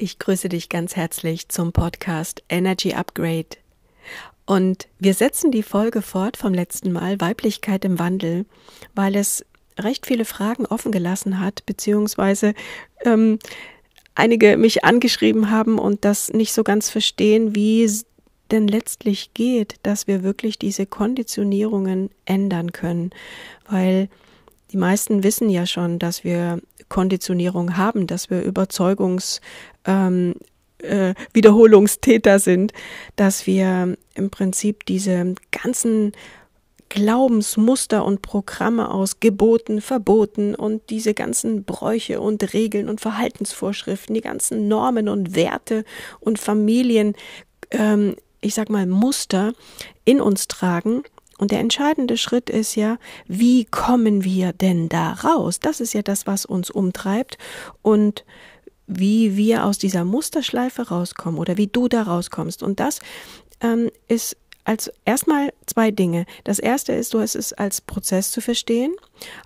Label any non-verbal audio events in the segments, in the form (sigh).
Ich grüße dich ganz herzlich zum Podcast Energy Upgrade. Und wir setzen die Folge fort vom letzten Mal Weiblichkeit im Wandel, weil es recht viele Fragen offen gelassen hat, beziehungsweise ähm, einige mich angeschrieben haben und das nicht so ganz verstehen, wie es denn letztlich geht, dass wir wirklich diese Konditionierungen ändern können, weil die meisten wissen ja schon, dass wir Konditionierung haben, dass wir Überzeugungs ähm, äh, Wiederholungstäter sind, dass wir im Prinzip diese ganzen Glaubensmuster und Programme aus Geboten, Verboten und diese ganzen Bräuche und Regeln und Verhaltensvorschriften, die ganzen Normen und Werte und Familien, ähm, ich sag mal Muster in uns tragen und der entscheidende Schritt ist ja, wie kommen wir denn da raus? Das ist ja das, was uns umtreibt und wie wir aus dieser Musterschleife rauskommen oder wie du da rauskommst. Und das ähm, ist als erstmal zwei Dinge. Das erste ist, du hast es als Prozess zu verstehen.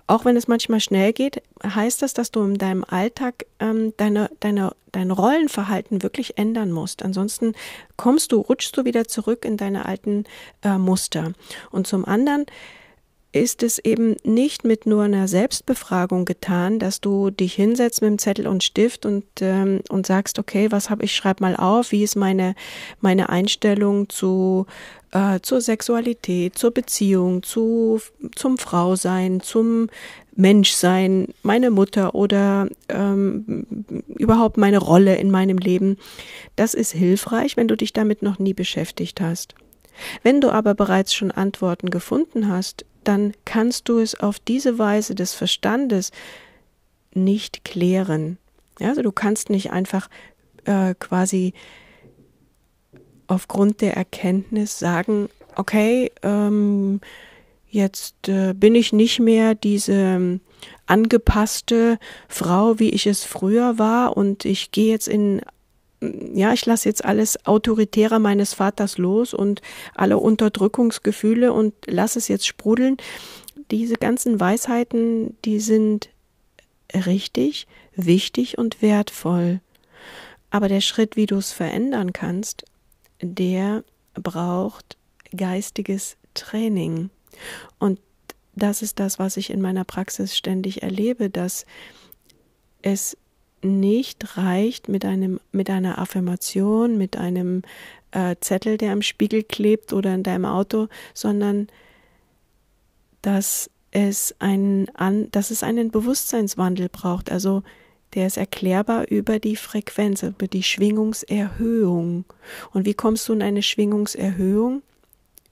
Auch wenn es manchmal schnell geht, heißt das, dass du in deinem Alltag ähm, deine, deine, dein Rollenverhalten wirklich ändern musst. Ansonsten kommst du, rutschst du wieder zurück in deine alten äh, Muster. Und zum anderen ist es eben nicht mit nur einer Selbstbefragung getan, dass du dich hinsetzt mit dem Zettel und Stift und, ähm, und sagst, okay, was habe ich, schreib mal auf, wie ist meine, meine Einstellung zu, äh, zur Sexualität, zur Beziehung, zu, zum Frausein, zum Menschsein, meine Mutter oder ähm, überhaupt meine Rolle in meinem Leben. Das ist hilfreich, wenn du dich damit noch nie beschäftigt hast. Wenn du aber bereits schon Antworten gefunden hast, dann kannst du es auf diese Weise des Verstandes nicht klären. Also du kannst nicht einfach äh, quasi aufgrund der Erkenntnis sagen, okay, ähm, jetzt äh, bin ich nicht mehr diese ähm, angepasste Frau, wie ich es früher war, und ich gehe jetzt in ja, ich lasse jetzt alles Autoritäre meines Vaters los und alle Unterdrückungsgefühle und lasse es jetzt sprudeln. Diese ganzen Weisheiten, die sind richtig, wichtig und wertvoll. Aber der Schritt, wie du es verändern kannst, der braucht geistiges Training. Und das ist das, was ich in meiner Praxis ständig erlebe, dass es nicht reicht mit einem mit einer Affirmation, mit einem äh, Zettel, der am Spiegel klebt oder in deinem Auto, sondern dass es einen an, dass es einen Bewusstseinswandel braucht. Also der ist erklärbar über die Frequenz, über die Schwingungserhöhung. Und wie kommst du in eine Schwingungserhöhung?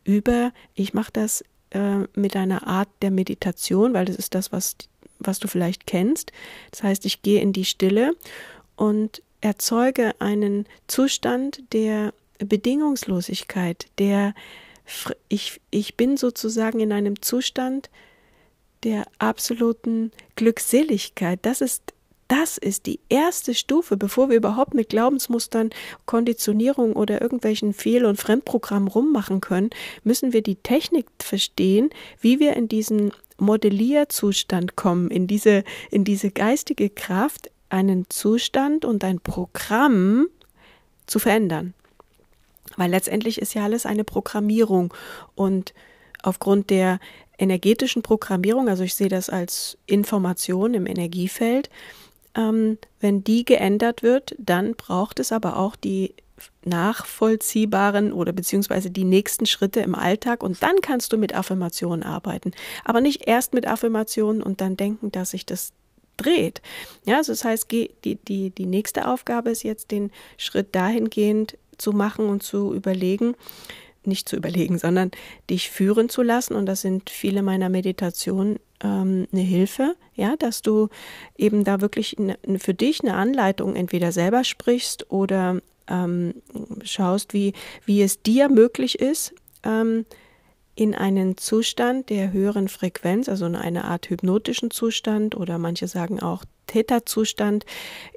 Über, ich mache das äh, mit einer Art der Meditation, weil das ist das, was was du vielleicht kennst. Das heißt, ich gehe in die Stille und erzeuge einen Zustand der Bedingungslosigkeit, der ich, ich bin sozusagen in einem Zustand der absoluten Glückseligkeit. Das ist das ist die erste Stufe, bevor wir überhaupt mit Glaubensmustern, Konditionierung oder irgendwelchen Fehl- und Fremdprogrammen rummachen können, müssen wir die Technik verstehen, wie wir in diesen Modellierzustand kommen, in diese, in diese geistige Kraft, einen Zustand und ein Programm zu verändern. Weil letztendlich ist ja alles eine Programmierung und aufgrund der energetischen Programmierung, also ich sehe das als Information im Energiefeld, ähm, wenn die geändert wird, dann braucht es aber auch die nachvollziehbaren oder beziehungsweise die nächsten Schritte im Alltag und dann kannst du mit Affirmationen arbeiten. Aber nicht erst mit Affirmationen und dann denken, dass sich das dreht. Ja, also das heißt, die, die, die nächste Aufgabe ist jetzt, den Schritt dahingehend zu machen und zu überlegen, nicht zu überlegen, sondern dich führen zu lassen. Und das sind viele meiner Meditationen ähm, eine Hilfe, ja, dass du eben da wirklich für dich eine Anleitung entweder selber sprichst oder ähm, schaust, wie, wie es dir möglich ist, ähm, in einen Zustand der höheren Frequenz, also in eine Art hypnotischen Zustand oder manche sagen auch Theta-Zustand.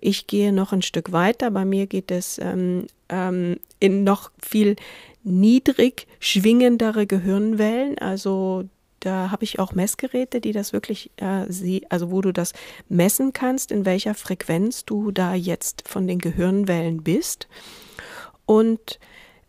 Ich gehe noch ein Stück weiter. Bei mir geht es ähm, ähm, in noch viel niedrig schwingendere Gehirnwellen, also da habe ich auch Messgeräte, die das wirklich, äh, sie, also wo du das messen kannst, in welcher Frequenz du da jetzt von den Gehirnwellen bist. Und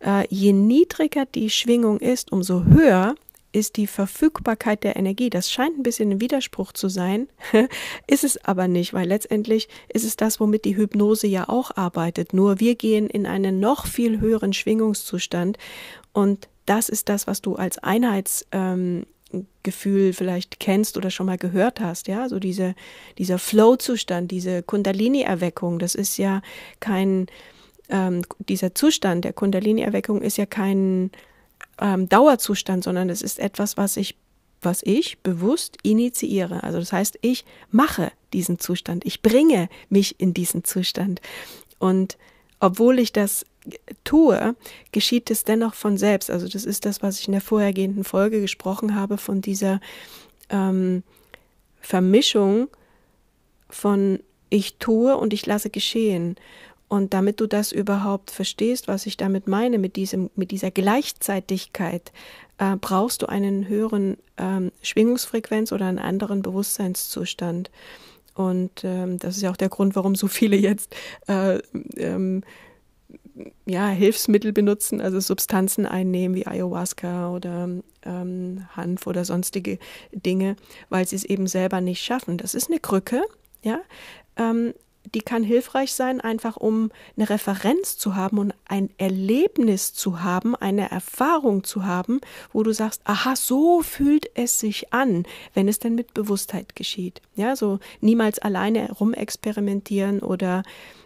äh, je niedriger die Schwingung ist, umso höher ist die Verfügbarkeit der Energie. Das scheint ein bisschen ein Widerspruch zu sein, (laughs) ist es aber nicht, weil letztendlich ist es das, womit die Hypnose ja auch arbeitet. Nur wir gehen in einen noch viel höheren Schwingungszustand und das ist das, was du als Einheitsgefühl ähm, vielleicht kennst oder schon mal gehört hast, ja, so diese, dieser Flow-Zustand, diese Kundalini-Erweckung, das ist ja kein, ähm, dieser Zustand der Kundalini-Erweckung ist ja kein ähm, Dauerzustand, sondern es ist etwas, was ich, was ich bewusst initiiere. Also das heißt, ich mache diesen Zustand, ich bringe mich in diesen Zustand. Und obwohl ich das tue, geschieht es dennoch von selbst. Also das ist das, was ich in der vorhergehenden Folge gesprochen habe, von dieser ähm, Vermischung von ich tue und ich lasse geschehen. Und damit du das überhaupt verstehst, was ich damit meine, mit, diesem, mit dieser Gleichzeitigkeit, äh, brauchst du einen höheren ähm, Schwingungsfrequenz oder einen anderen Bewusstseinszustand. Und ähm, das ist ja auch der Grund, warum so viele jetzt äh, ähm, ja, Hilfsmittel benutzen, also Substanzen einnehmen wie Ayahuasca oder ähm, Hanf oder sonstige Dinge, weil sie es eben selber nicht schaffen. Das ist eine Krücke, ja. Ähm, die kann hilfreich sein, einfach um eine Referenz zu haben und ein Erlebnis zu haben, eine Erfahrung zu haben, wo du sagst, aha, so fühlt es sich an, wenn es denn mit Bewusstheit geschieht. Ja, so niemals alleine rumexperimentieren oder,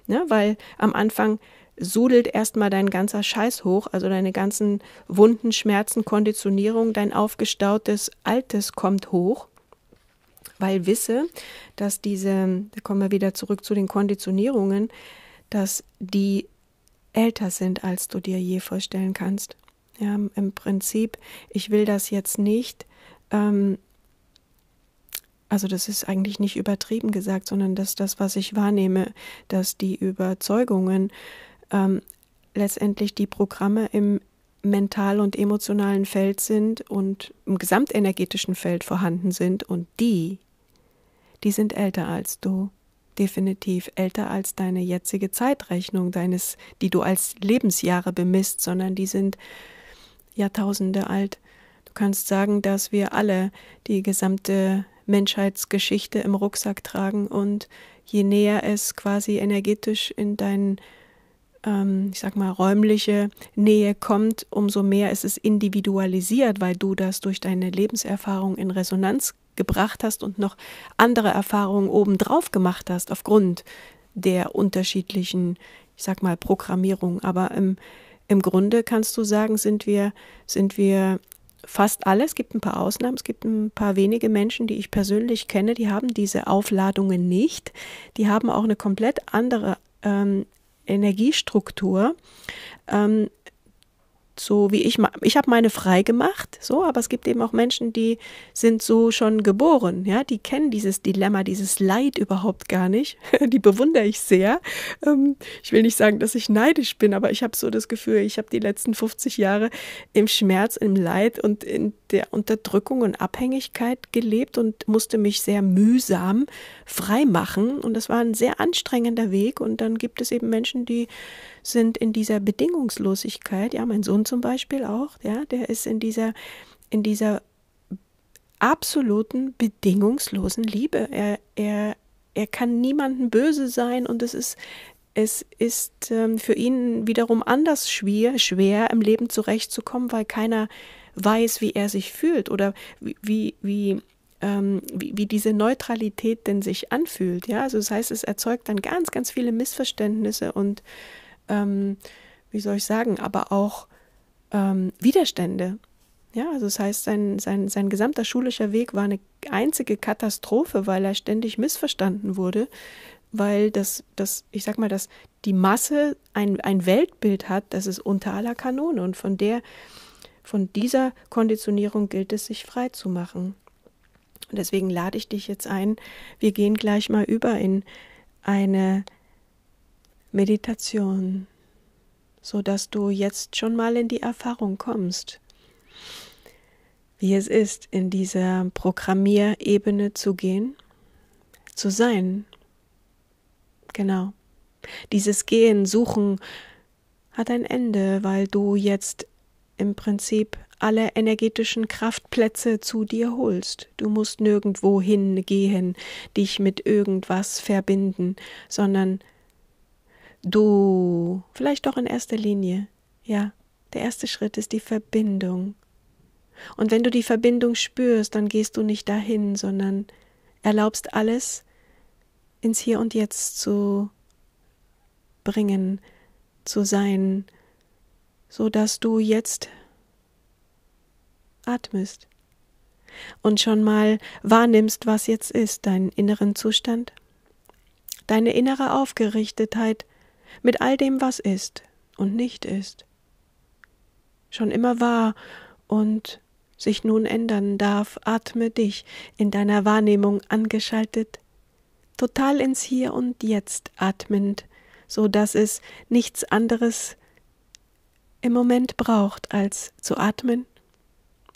ne, weil am Anfang sudelt erstmal dein ganzer Scheiß hoch, also deine ganzen Wunden, Schmerzen, Konditionierung, dein aufgestautes Altes kommt hoch weil wisse, dass diese, da kommen wir wieder zurück zu den Konditionierungen, dass die älter sind, als du dir je vorstellen kannst. Ja, im Prinzip, ich will das jetzt nicht, ähm, also das ist eigentlich nicht übertrieben gesagt, sondern dass das, was ich wahrnehme, dass die Überzeugungen ähm, letztendlich die Programme im mental und emotionalen Feld sind und im gesamtenergetischen Feld vorhanden sind und die die sind älter als du. Definitiv älter als deine jetzige Zeitrechnung, deines, die du als Lebensjahre bemisst, sondern die sind Jahrtausende alt. Du kannst sagen, dass wir alle die gesamte Menschheitsgeschichte im Rucksack tragen und je näher es quasi energetisch in dein, ähm, ich sag mal, räumliche Nähe kommt, umso mehr ist es individualisiert, weil du das durch deine Lebenserfahrung in Resonanz gebracht hast und noch andere Erfahrungen obendrauf gemacht hast aufgrund der unterschiedlichen, ich sag mal, Programmierung. Aber im, im Grunde kannst du sagen, sind wir, sind wir fast alle, es gibt ein paar Ausnahmen, es gibt ein paar wenige Menschen, die ich persönlich kenne, die haben diese Aufladungen nicht. Die haben auch eine komplett andere ähm, Energiestruktur. Ähm, so wie ich, ich habe meine frei gemacht, so, aber es gibt eben auch Menschen, die sind so schon geboren, ja, die kennen dieses Dilemma, dieses Leid überhaupt gar nicht. (laughs) Die bewundere ich sehr. Ähm, ich will nicht sagen, dass ich neidisch bin, aber ich habe so das Gefühl, ich habe die letzten 50 Jahre im Schmerz, im Leid und in der Unterdrückung und Abhängigkeit gelebt und musste mich sehr mühsam frei machen. Und das war ein sehr anstrengender Weg. Und dann gibt es eben Menschen, die sind in dieser Bedingungslosigkeit. Ja, mein Sohn zum Beispiel auch, ja, der ist in dieser, in dieser absoluten bedingungslosen Liebe. Er, er, er kann niemandem böse sein und es ist, es ist ähm, für ihn wiederum anders schwer, schwer im Leben zurechtzukommen, weil keiner weiß, wie er sich fühlt oder wie, wie ähm, wie, wie diese Neutralität denn sich anfühlt. Ja, also das heißt, es erzeugt dann ganz, ganz viele Missverständnisse und ähm, wie soll ich sagen, aber auch ähm, Widerstände. Ja, also das heißt, sein, sein, sein gesamter schulischer Weg war eine einzige Katastrophe, weil er ständig missverstanden wurde, weil das, das, ich sag mal, dass die Masse ein, ein Weltbild hat, das ist unter aller Kanone und von der, von dieser Konditionierung gilt es, sich frei zu machen. Und deswegen lade ich dich jetzt ein, wir gehen gleich mal über in eine Meditation, so dass du jetzt schon mal in die Erfahrung kommst. wie es ist, in dieser Programmierebene zu gehen, zu sein. Genau. Dieses Gehen, Suchen hat ein Ende, weil du jetzt im Prinzip alle energetischen Kraftplätze zu dir holst. Du musst nirgendwo hingehen, dich mit irgendwas verbinden, sondern du, vielleicht doch in erster Linie, ja, der erste Schritt ist die Verbindung. Und wenn du die Verbindung spürst, dann gehst du nicht dahin, sondern erlaubst alles ins Hier und Jetzt zu bringen, zu sein, so dass du jetzt atmest. Und schon mal wahrnimmst, was jetzt ist, deinen inneren Zustand, deine innere Aufgerichtetheit mit all dem, was ist und nicht ist, schon immer war und sich nun ändern darf, atme dich in deiner Wahrnehmung angeschaltet, total ins Hier und Jetzt atmend, so dass es nichts anderes im Moment braucht, als zu atmen,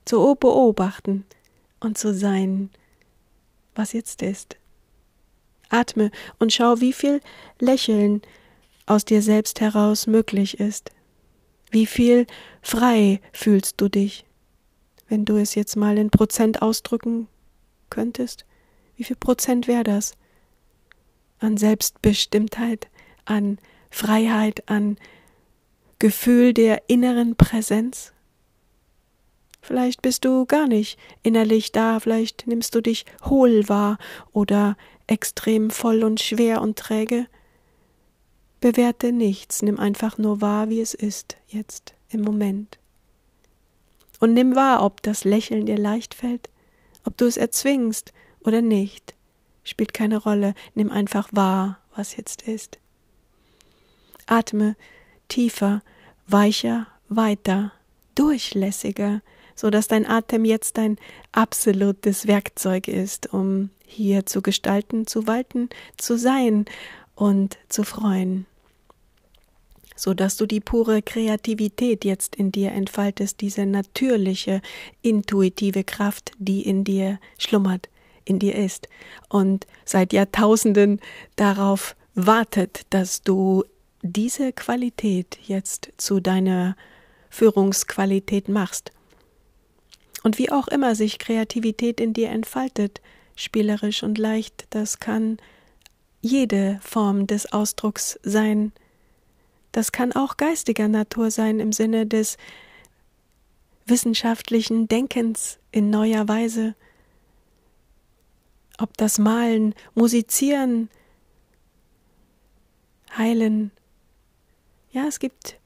zu beobachten und zu sein, was jetzt ist. Atme und schau, wie viel Lächeln aus dir selbst heraus möglich ist. Wie viel frei fühlst du dich, wenn du es jetzt mal in Prozent ausdrücken könntest? Wie viel Prozent wäre das? An Selbstbestimmtheit, an Freiheit, an Gefühl der inneren Präsenz? Vielleicht bist du gar nicht innerlich da, vielleicht nimmst du dich hohl wahr oder extrem voll und schwer und träge. Bewerte nichts, nimm einfach nur wahr, wie es ist, jetzt, im Moment. Und nimm wahr, ob das Lächeln dir leicht fällt, ob du es erzwingst oder nicht, spielt keine Rolle, nimm einfach wahr, was jetzt ist. Atme tiefer, weicher, weiter, durchlässiger, so dass dein Atem jetzt dein absolutes Werkzeug ist, um hier zu gestalten, zu walten, zu sein und zu freuen. So dass du die pure Kreativität jetzt in dir entfaltest, diese natürliche, intuitive Kraft, die in dir schlummert, in dir ist und seit Jahrtausenden darauf wartet, dass du diese Qualität jetzt zu deiner Führungsqualität machst. Und wie auch immer sich Kreativität in dir entfaltet, spielerisch und leicht, das kann jede Form des Ausdrucks sein. Das kann auch geistiger Natur sein im Sinne des wissenschaftlichen Denkens in neuer Weise. Ob das Malen, Musizieren, Heilen, ja, es gibt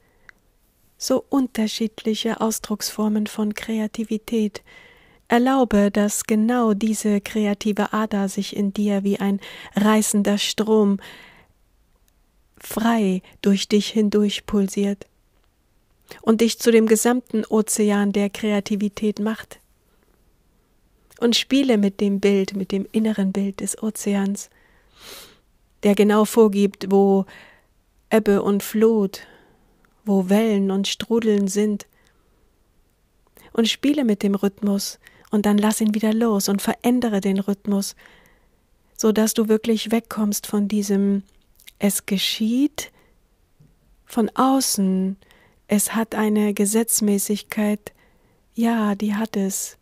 so unterschiedliche Ausdrucksformen von Kreativität. Erlaube, dass genau diese kreative Ader sich in dir wie ein reißender Strom frei durch dich hindurch pulsiert und dich zu dem gesamten Ozean der Kreativität macht. Und spiele mit dem Bild, mit dem inneren Bild des Ozeans, der genau vorgibt, wo Ebbe und Flut, wo Wellen und Strudeln sind. Und spiele mit dem Rhythmus und dann lass ihn wieder los und verändere den Rhythmus, so dass du wirklich wegkommst von diesem es geschieht von außen, es hat eine Gesetzmäßigkeit, ja, die hat es,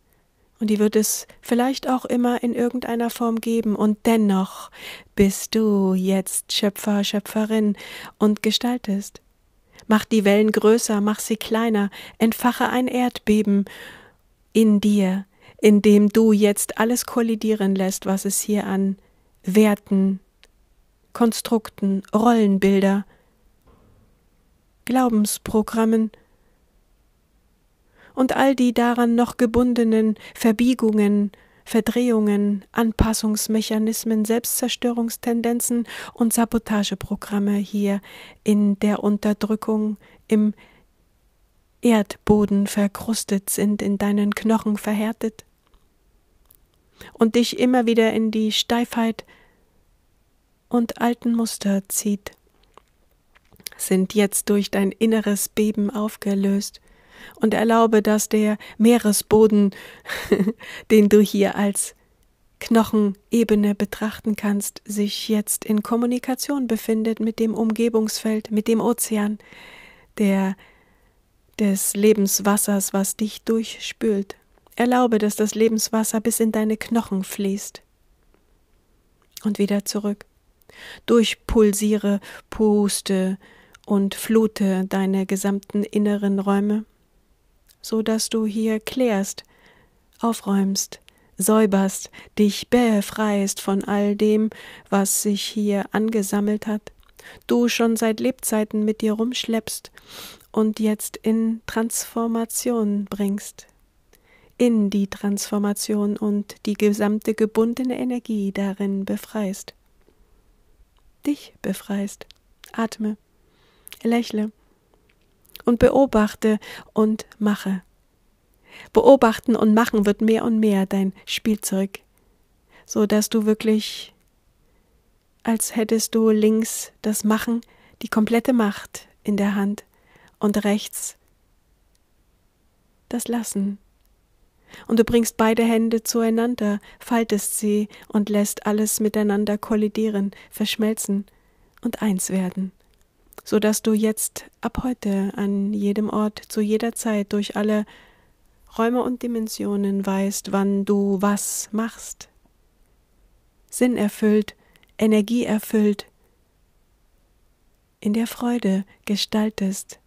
und die wird es vielleicht auch immer in irgendeiner Form geben, und dennoch bist du jetzt Schöpfer, Schöpferin und gestaltest. Mach die Wellen größer, mach sie kleiner, entfache ein Erdbeben in dir, in dem du jetzt alles kollidieren lässt, was es hier an Werten, Konstrukten, Rollenbilder, Glaubensprogrammen, und all die daran noch gebundenen Verbiegungen, Verdrehungen, Anpassungsmechanismen, Selbstzerstörungstendenzen und Sabotageprogramme hier in der Unterdrückung im Erdboden verkrustet sind, in deinen Knochen verhärtet und dich immer wieder in die Steifheit und alten Muster zieht, sind jetzt durch dein inneres Beben aufgelöst und erlaube, dass der Meeresboden, (laughs) den du hier als Knochenebene betrachten kannst, sich jetzt in Kommunikation befindet mit dem Umgebungsfeld, mit dem Ozean, der des Lebenswassers, was dich durchspült. Erlaube, dass das Lebenswasser bis in deine Knochen fließt und wieder zurück. Durchpulsiere, puste und flute deine gesamten inneren Räume, so dass du hier klärst, aufräumst, säuberst, dich befreist von all dem, was sich hier angesammelt hat, du schon seit Lebzeiten mit dir rumschleppst und jetzt in Transformation bringst, in die Transformation und die gesamte gebundene Energie darin befreist. Dich befreist. Atme, lächle und beobachte und mache. Beobachten und machen wird mehr und mehr dein Spielzeug, so dass du wirklich, als hättest du links das Machen, die komplette Macht in der Hand und rechts das Lassen. Und du bringst beide Hände zueinander, faltest sie und lässt alles miteinander kollidieren, verschmelzen und eins werden, so dass du jetzt ab heute an jedem Ort, zu jeder Zeit, durch alle Räume und Dimensionen weißt, wann du was machst. Sinn erfüllt, Energie erfüllt, in der Freude gestaltest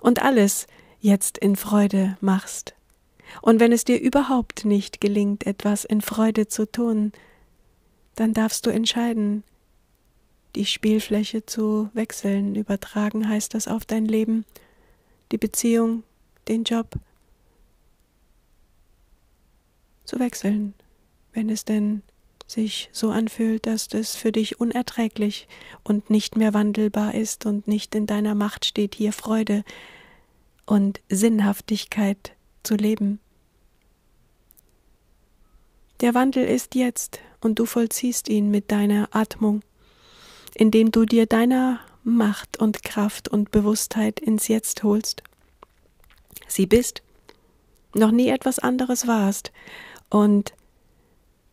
und alles jetzt in Freude machst. Und wenn es dir überhaupt nicht gelingt, etwas in Freude zu tun, dann darfst du entscheiden, die Spielfläche zu wechseln. Übertragen heißt das auf dein Leben, die Beziehung, den Job, zu wechseln, wenn es denn sich so anfühlt, dass das für dich unerträglich und nicht mehr wandelbar ist und nicht in deiner Macht steht, hier Freude und Sinnhaftigkeit zu leben. Der Wandel ist jetzt und du vollziehst ihn mit deiner Atmung, indem du dir deiner Macht und Kraft und Bewusstheit ins Jetzt holst. Sie bist, noch nie etwas anderes warst und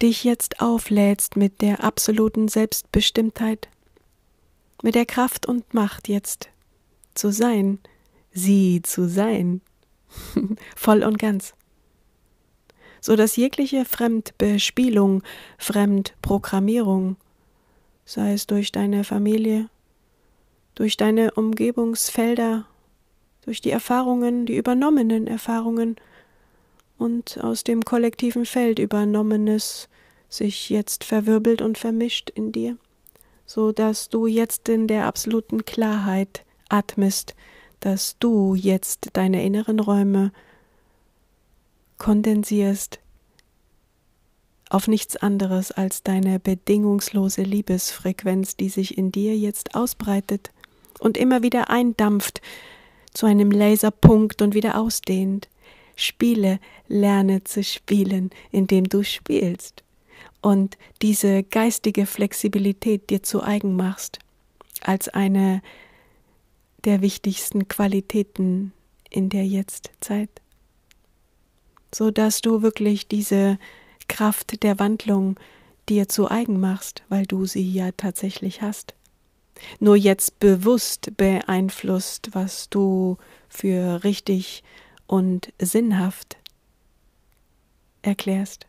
dich jetzt auflädst mit der absoluten Selbstbestimmtheit, mit der Kraft und Macht jetzt zu sein, sie zu sein, (laughs) voll und ganz, so dass jegliche Fremdbespielung, Fremdprogrammierung, sei es durch deine Familie, durch deine Umgebungsfelder, durch die Erfahrungen, die übernommenen Erfahrungen, und aus dem kollektiven Feld übernommenes sich jetzt verwirbelt und vermischt in dir, so dass du jetzt in der absoluten Klarheit atmest, dass du jetzt deine inneren Räume kondensierst auf nichts anderes als deine bedingungslose Liebesfrequenz, die sich in dir jetzt ausbreitet und immer wieder eindampft zu einem Laserpunkt und wieder ausdehnt. Spiele, lerne zu spielen, indem du spielst und diese geistige Flexibilität dir zu eigen machst, als eine der wichtigsten Qualitäten in der Jetztzeit, so dass du wirklich diese Kraft der Wandlung dir zu eigen machst, weil du sie ja tatsächlich hast. Nur jetzt bewusst beeinflusst, was du für richtig und sinnhaft erklärst.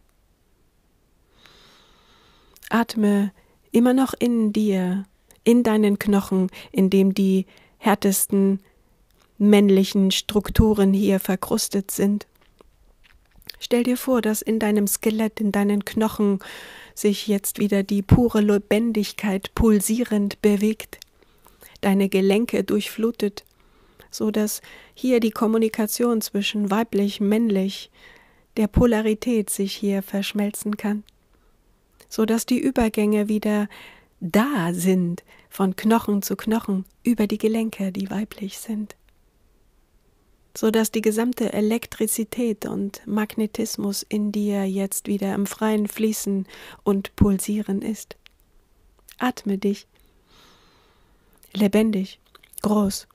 Atme immer noch in dir, in deinen Knochen, in dem die härtesten männlichen Strukturen hier verkrustet sind. Stell dir vor, dass in deinem Skelett, in deinen Knochen sich jetzt wieder die pure Lebendigkeit pulsierend bewegt, deine Gelenke durchflutet, so dass hier die Kommunikation zwischen weiblich, männlich, der Polarität sich hier verschmelzen kann, so dass die Übergänge wieder da sind, von Knochen zu Knochen, über die Gelenke, die weiblich sind, so dass die gesamte Elektrizität und Magnetismus in dir jetzt wieder im freien Fließen und Pulsieren ist. Atme dich, lebendig, groß,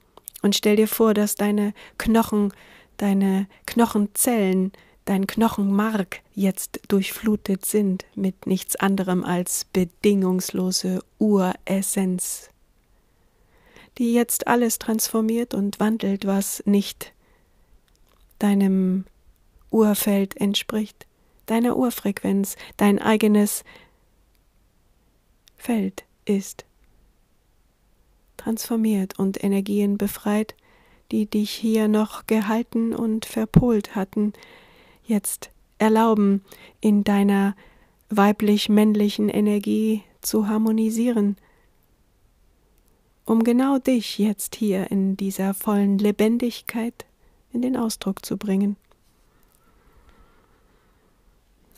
und stell dir vor, dass deine Knochen deine Knochenzellen, dein Knochenmark jetzt durchflutet sind mit nichts anderem als bedingungslose Uressenz, die jetzt alles transformiert und wandelt, was nicht deinem Urfeld entspricht, deiner Urfrequenz, dein eigenes Feld ist transformiert und Energien befreit, die dich hier noch gehalten und verpolt hatten, jetzt erlauben, in deiner weiblich-männlichen Energie zu harmonisieren, um genau dich jetzt hier in dieser vollen Lebendigkeit in den Ausdruck zu bringen.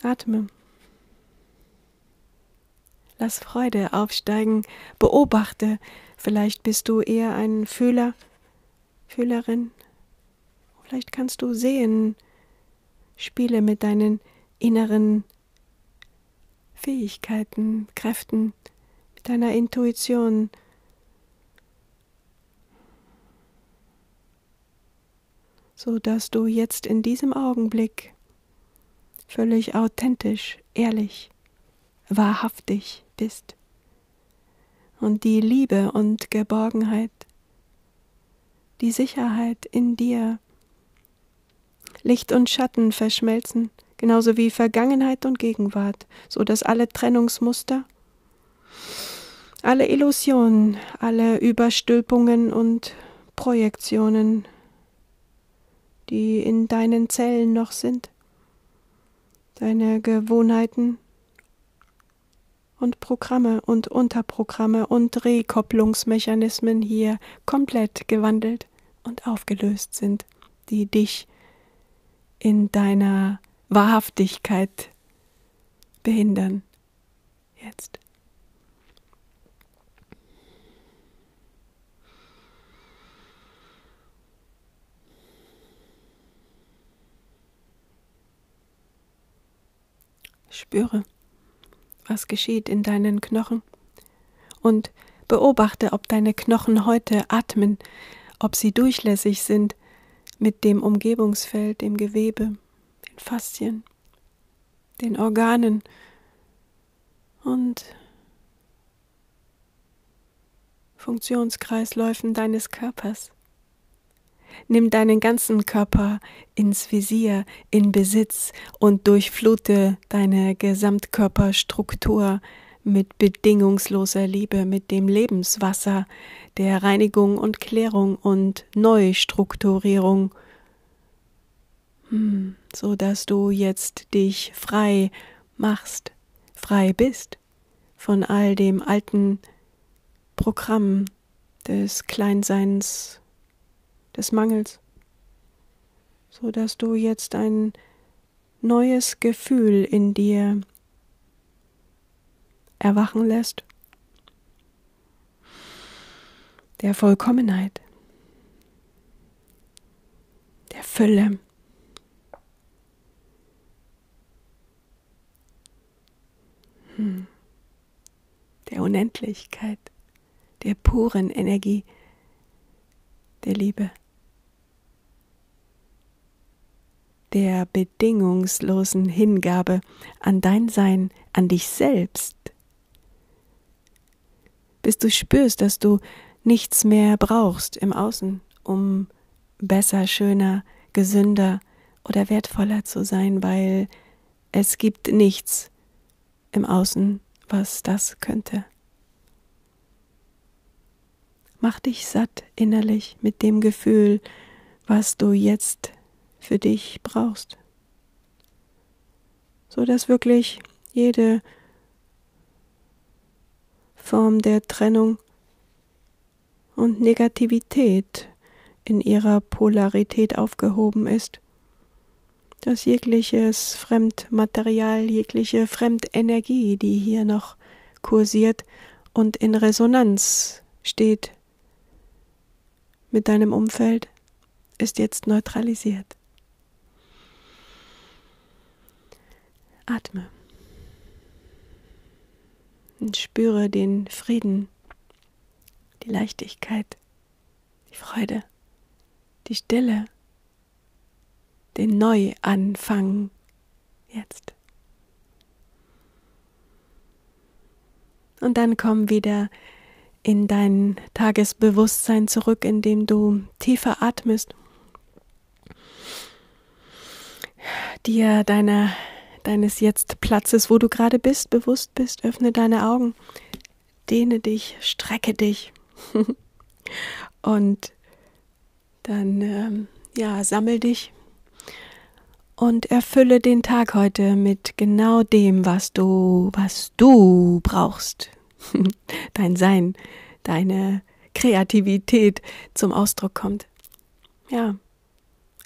Atme. Lass Freude aufsteigen, beobachte, vielleicht bist du eher ein Fühler, Fühlerin, vielleicht kannst du sehen, spiele mit deinen inneren Fähigkeiten, Kräften, mit deiner Intuition, so dass du jetzt in diesem Augenblick völlig authentisch, ehrlich, wahrhaftig bist. Und die Liebe und Geborgenheit, die Sicherheit in dir, Licht und Schatten verschmelzen, genauso wie Vergangenheit und Gegenwart, so dass alle Trennungsmuster, alle Illusionen, alle Überstülpungen und Projektionen die in deinen Zellen noch sind, deine Gewohnheiten und Programme und Unterprogramme und Rekopplungsmechanismen hier komplett gewandelt und aufgelöst sind, die dich in deiner Wahrhaftigkeit behindern. Jetzt. Spüre, was geschieht in deinen Knochen und beobachte, ob deine Knochen heute atmen, ob sie durchlässig sind mit dem Umgebungsfeld, dem Gewebe, den Faszien, den Organen und Funktionskreisläufen deines Körpers. Nimm deinen ganzen Körper ins Visier, in Besitz und durchflute deine Gesamtkörperstruktur mit bedingungsloser Liebe, mit dem Lebenswasser der Reinigung und Klärung und Neustrukturierung, hm, so dass du jetzt dich frei machst, frei bist von all dem alten Programm des Kleinseins des Mangels, so dass du jetzt ein neues Gefühl in dir erwachen lässt, der Vollkommenheit, der Fülle. Hm. Der Unendlichkeit, der puren Energie, der Liebe. Der bedingungslosen Hingabe an dein Sein, an dich selbst, bis du spürst, dass du nichts mehr brauchst im Außen, um besser, schöner, gesünder oder wertvoller zu sein, weil es gibt nichts im Außen, was das könnte. Mach dich satt innerlich mit dem Gefühl, was du jetzt für dich brauchst. So dass wirklich jede Form der Trennung und Negativität in ihrer Polarität aufgehoben ist, dass jegliches Fremdmaterial, jegliche Fremdenergie, die hier noch kursiert und in Resonanz steht mit deinem Umfeld, ist jetzt neutralisiert. Atme und spüre den Frieden, die Leichtigkeit, die Freude, die Stille, den Neuanfang jetzt. Und dann komm wieder in dein Tagesbewusstsein zurück, indem du tiefer atmest, dir deine, deines jetzt Platzes, wo du gerade bist, bewusst bist, öffne deine Augen, dehne dich, strecke dich (laughs) und dann ähm, ja, sammel dich und erfülle den Tag heute mit genau dem, was du, was du brauchst. (laughs) Dein Sein, deine Kreativität zum Ausdruck kommt. Ja,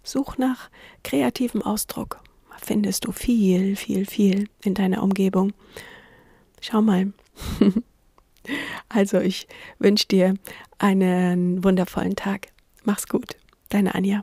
such nach kreativem Ausdruck. Findest du viel, viel, viel in deiner Umgebung. Schau mal. (laughs) also, ich wünsche dir einen wundervollen Tag. Mach's gut. Deine Anja.